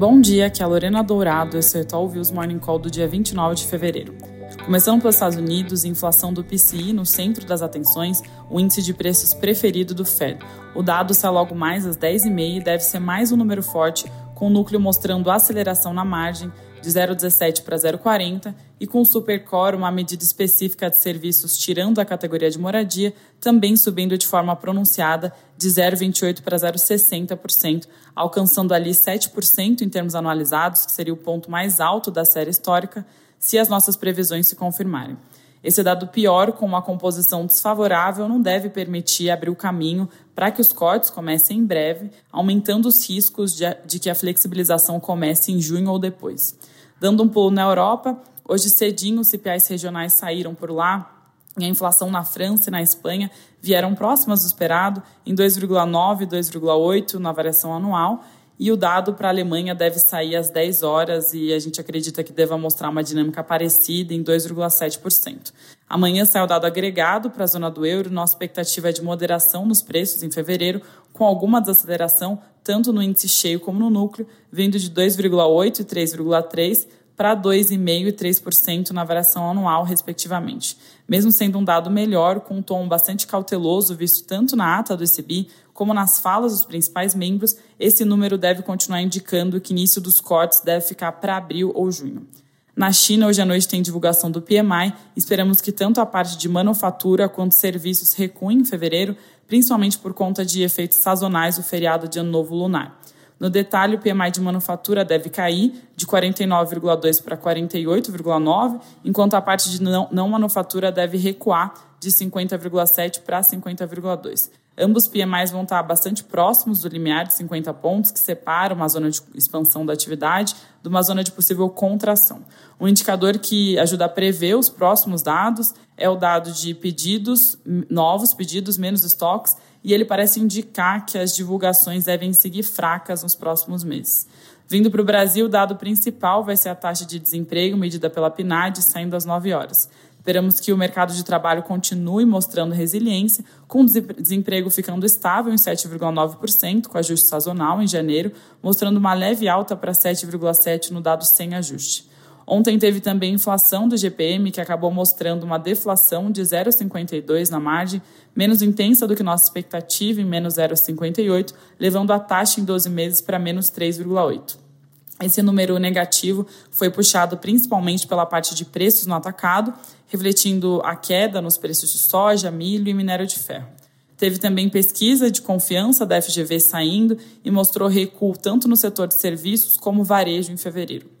Bom dia, aqui é a Lorena Dourado, esse é o Talviews Morning Call do dia 29 de fevereiro. Começando pelos Estados Unidos, inflação do PCI no centro das atenções, o índice de preços preferido do Fed. O dado sai logo mais às 10h30 e deve ser mais um número forte, com o núcleo mostrando aceleração na margem de 0,17 para 0,40 e com o Supercore, uma medida específica de serviços tirando a categoria de moradia, também subindo de forma pronunciada de 0,28 para 0,60%, alcançando ali 7% em termos anualizados, que seria o ponto mais alto da série histórica, se as nossas previsões se confirmarem. Esse dado pior, com uma composição desfavorável, não deve permitir abrir o caminho para que os cortes comecem em breve, aumentando os riscos de, de que a flexibilização comece em junho ou depois. Dando um pulo na Europa, hoje cedinho os CPIs regionais saíram por lá e a inflação na França e na Espanha vieram próximas do esperado, em 2,9 e 2,8 na variação anual, e o dado para a Alemanha deve sair às 10 horas e a gente acredita que deva mostrar uma dinâmica parecida em 2,7%. Amanhã sai o dado agregado para a zona do euro, nossa expectativa é de moderação nos preços em fevereiro, com alguma desaceleração tanto no índice cheio como no núcleo, vindo de 2,8 e 3,3 para 2,5% e 3% na variação anual, respectivamente. Mesmo sendo um dado melhor, com um tom bastante cauteloso visto tanto na ata do ECB como nas falas dos principais membros, esse número deve continuar indicando que início dos cortes deve ficar para abril ou junho. Na China, hoje à noite tem divulgação do PMI. Esperamos que tanto a parte de manufatura quanto serviços recuem em fevereiro, principalmente por conta de efeitos sazonais do feriado de Ano Novo Lunar. No detalhe, o PMI de manufatura deve cair de 49,2 para 48,9, enquanto a parte de não, não manufatura deve recuar de 50,7 para 50,2. Ambos PMIs vão estar bastante próximos do limiar de 50 pontos, que separa uma zona de expansão da atividade de uma zona de possível contração. Um indicador que ajuda a prever os próximos dados é o dado de pedidos, novos pedidos, menos estoques, e ele parece indicar que as divulgações devem seguir fracas nos próximos meses. Vindo para o Brasil, o dado principal vai ser a taxa de desemprego medida pela PNAD, saindo às 9 horas. Esperamos que o mercado de trabalho continue mostrando resiliência, com o desemprego ficando estável em 7,9%, com ajuste sazonal em janeiro, mostrando uma leve alta para 7,7% no dado sem ajuste. Ontem teve também inflação do GPM, que acabou mostrando uma deflação de 0,52 na margem, menos intensa do que nossa expectativa, em menos 0,58, levando a taxa em 12 meses para menos 3,8. Esse número negativo foi puxado principalmente pela parte de preços no atacado, refletindo a queda nos preços de soja, milho e minério de ferro. Teve também pesquisa de confiança da FGV saindo e mostrou recuo tanto no setor de serviços como varejo em fevereiro.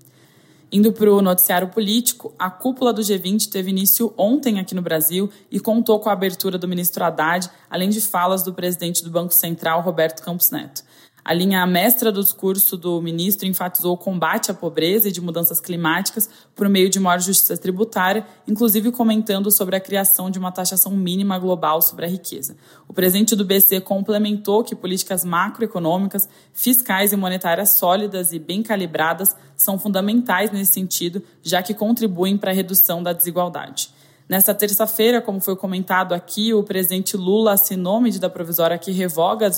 Indo para o noticiário político, a cúpula do G20 teve início ontem aqui no Brasil e contou com a abertura do ministro Haddad, além de falas do presidente do Banco Central, Roberto Campos Neto. A linha mestra do discurso do ministro enfatizou o combate à pobreza e de mudanças climáticas por meio de maior justiça tributária, inclusive comentando sobre a criação de uma taxação mínima global sobre a riqueza. O presidente do BC complementou que políticas macroeconômicas, fiscais e monetárias sólidas e bem calibradas são fundamentais nesse sentido, já que contribuem para a redução da desigualdade. Nessa terça-feira, como foi comentado aqui, o presidente Lula assinou medida provisória que revoga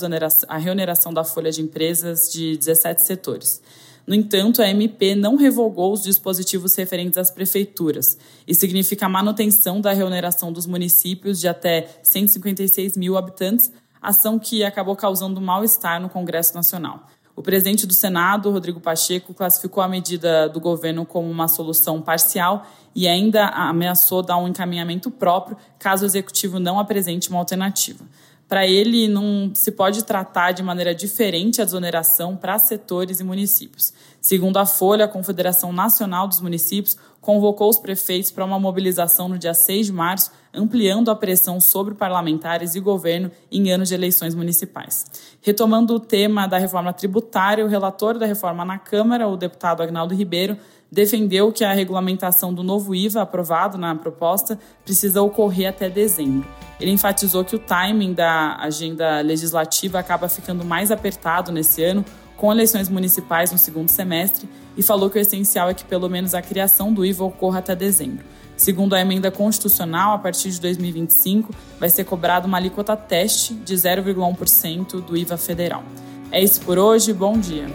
a reoneração da folha de empresas de 17 setores. No entanto, a MP não revogou os dispositivos referentes às prefeituras. Isso significa a manutenção da reoneração dos municípios de até 156 mil habitantes, ação que acabou causando mal-estar no Congresso Nacional. O presidente do Senado, Rodrigo Pacheco, classificou a medida do governo como uma solução parcial e ainda ameaçou dar um encaminhamento próprio caso o executivo não apresente uma alternativa. Para ele, não se pode tratar de maneira diferente a desoneração para setores e municípios. Segundo a Folha, a Confederação Nacional dos Municípios convocou os prefeitos para uma mobilização no dia 6 de março, ampliando a pressão sobre parlamentares e governo em anos de eleições municipais. Retomando o tema da reforma tributária, o relator da reforma na Câmara, o deputado Agnaldo Ribeiro, defendeu que a regulamentação do novo IVA aprovado na proposta precisa ocorrer até dezembro. Ele enfatizou que o timing da agenda legislativa acaba ficando mais apertado nesse ano, com eleições municipais no segundo semestre, e falou que o essencial é que pelo menos a criação do IVA ocorra até dezembro. Segundo a emenda constitucional, a partir de 2025 vai ser cobrada uma alíquota teste de 0,1% do IVA federal. É isso por hoje, bom dia.